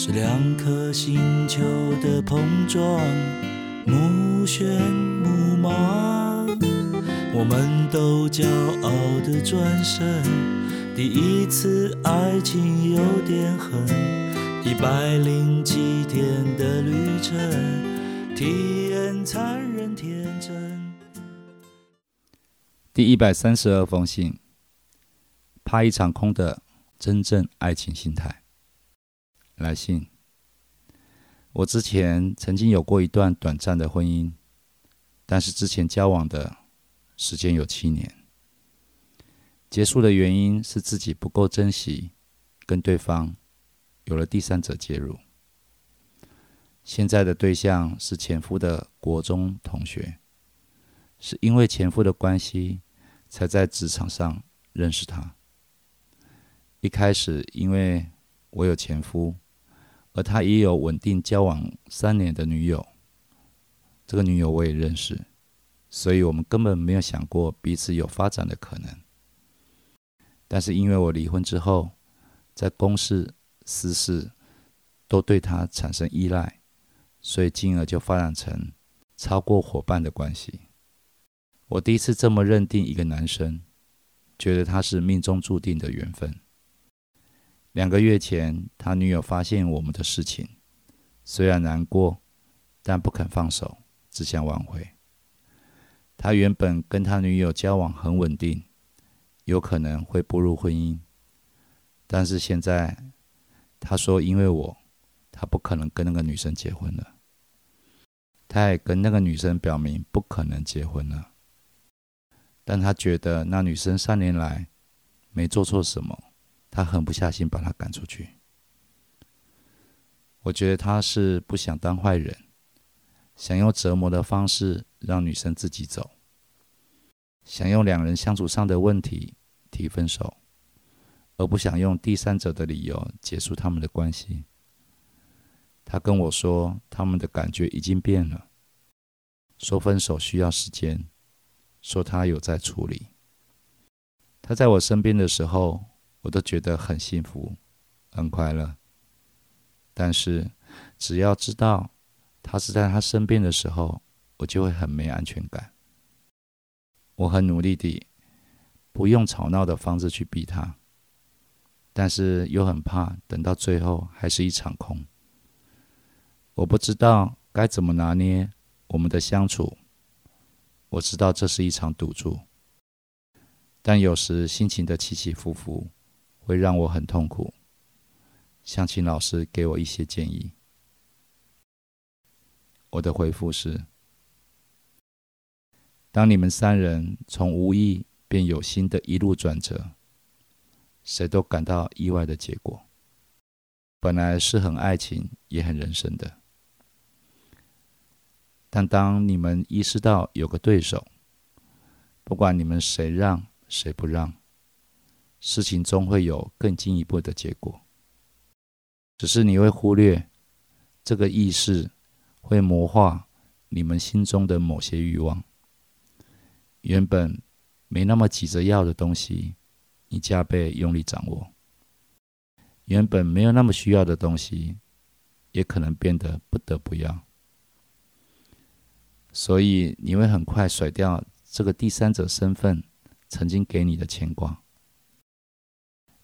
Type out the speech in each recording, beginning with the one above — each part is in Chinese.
是两颗星球的碰撞，目眩目盲。我们都骄傲的转身，第一次爱情有点狠，一百零七天的旅程，体验残忍天真。第一百三十二封信，怕一场空的真正爱情心态。来信，我之前曾经有过一段短暂的婚姻，但是之前交往的时间有七年，结束的原因是自己不够珍惜，跟对方有了第三者介入。现在的对象是前夫的国中同学，是因为前夫的关系。才在职场上认识他。一开始，因为我有前夫，而他也有稳定交往三年的女友，这个女友我也认识，所以我们根本没有想过彼此有发展的可能。但是因为我离婚之后，在公事私事都对他产生依赖，所以进而就发展成超过伙伴的关系。我第一次这么认定一个男生，觉得他是命中注定的缘分。两个月前，他女友发现我们的事情，虽然难过，但不肯放手，只想挽回。他原本跟他女友交往很稳定，有可能会步入婚姻，但是现在他说，因为我，他不可能跟那个女生结婚了。他也跟那个女生表明不可能结婚了。但他觉得那女生三年来没做错什么，他狠不下心把她赶出去。我觉得他是不想当坏人，想用折磨的方式让女生自己走，想用两人相处上的问题提分手，而不想用第三者的理由结束他们的关系。他跟我说，他们的感觉已经变了，说分手需要时间。说他有在处理，他在我身边的时候，我都觉得很幸福、很快乐。但是，只要知道他是在他身边的时候，我就会很没安全感。我很努力地不用吵闹的方式去逼他，但是又很怕等到最后还是一场空。我不知道该怎么拿捏我们的相处。我知道这是一场赌注，但有时心情的起起伏伏会让我很痛苦。想请老师给我一些建议。我的回复是：当你们三人从无意变有心的一路转折，谁都感到意外的结果，本来是很爱情也很人生的。但当你们意识到有个对手，不管你们谁让谁不让，事情终会有更进一步的结果。只是你会忽略这个意识会魔化你们心中的某些欲望。原本没那么急着要的东西，你加倍用力掌握；原本没有那么需要的东西，也可能变得不得不要。所以你会很快甩掉这个第三者身份曾经给你的牵挂，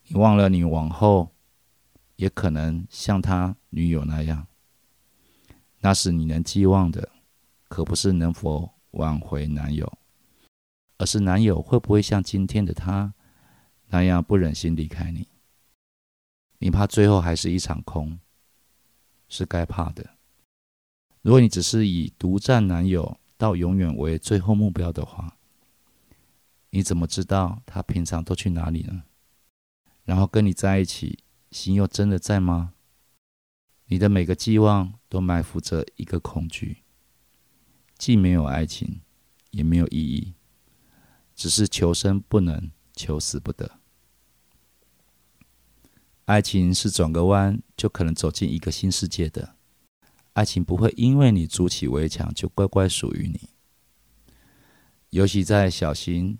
你忘了你往后也可能像他女友那样，那是你能寄望的可不是能否挽回男友，而是男友会不会像今天的他那样不忍心离开你。你怕最后还是一场空，是该怕的。如果你只是以独占男友到永远为最后目标的话，你怎么知道他平常都去哪里呢？然后跟你在一起，心又真的在吗？你的每个寄望都埋伏着一个恐惧，既没有爱情，也没有意义，只是求生不能，求死不得。爱情是转个弯就可能走进一个新世界的，爱情不会因为你筑起围墙就乖乖属于你。尤其在小型、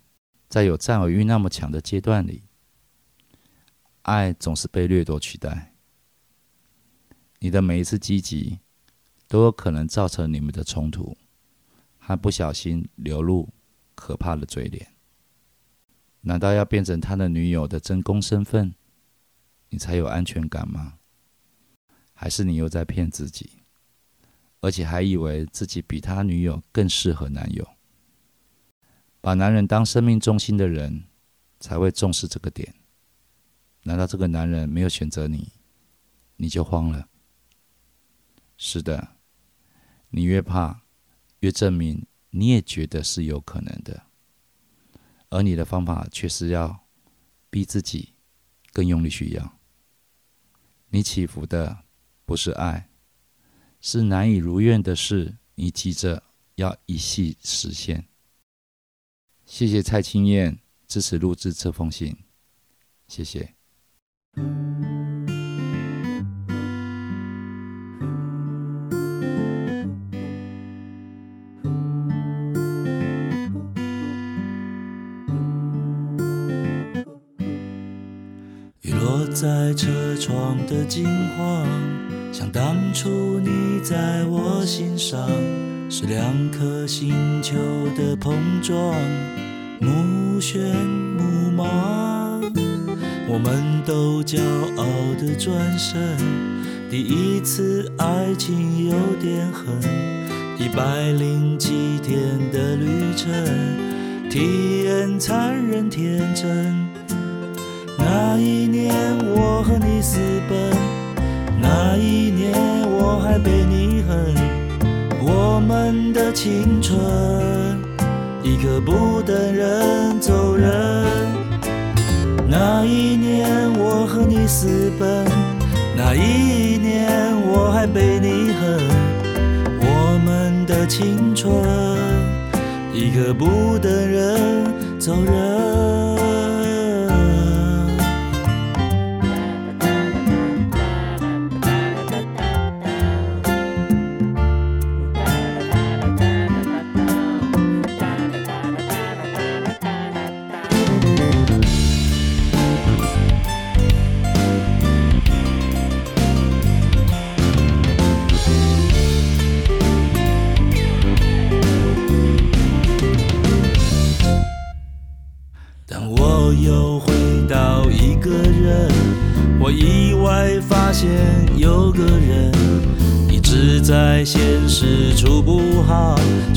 在有占有欲那么强的阶段里，爱总是被掠夺取代。你的每一次积极，都有可能造成你们的冲突，还不小心流露可怕的嘴脸。难道要变成他的女友的真公身份？你才有安全感吗？还是你又在骗自己，而且还以为自己比他女友更适合男友？把男人当生命中心的人才会重视这个点。难道这个男人没有选择你，你就慌了？是的，你越怕，越证明你也觉得是有可能的，而你的方法却是要逼自己更用力去要。你祈福的不是爱，是难以如愿的事，你急着要一系实现。谢谢蔡青燕支持录制这封信，谢谢。雨落在车窗的金黄，像当初你在我心上，是两颗星球的碰撞，目眩目盲。我们都骄傲的转身，第一次爱情有点狠，一百零七天的旅程，体验残忍天真。那一年我和你私奔，那一年我还被你恨，我们的青春一刻不等人走人。那一年我和你私奔，那一年我还被你恨，我们的青春一刻不等人走人。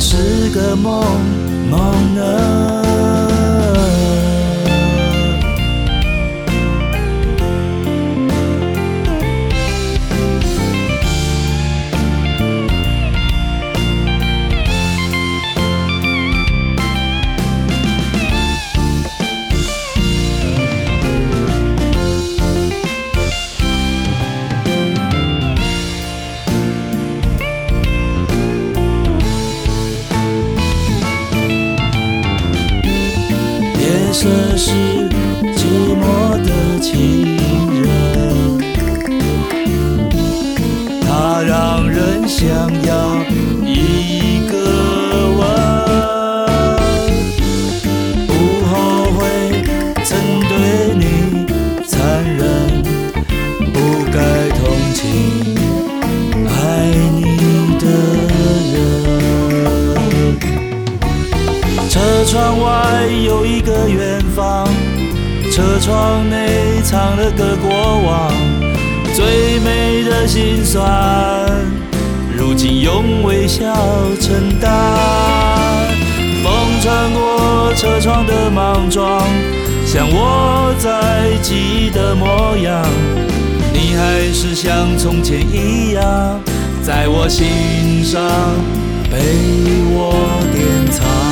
是个梦梦呢。这是寂寞的情人，他让人想要有一个远方。车窗内藏了个过往，最美的心酸，如今用微笑承担。风穿过车窗的莽撞，像我在记忆的模样。你还是像从前一样，在我心上被我典藏。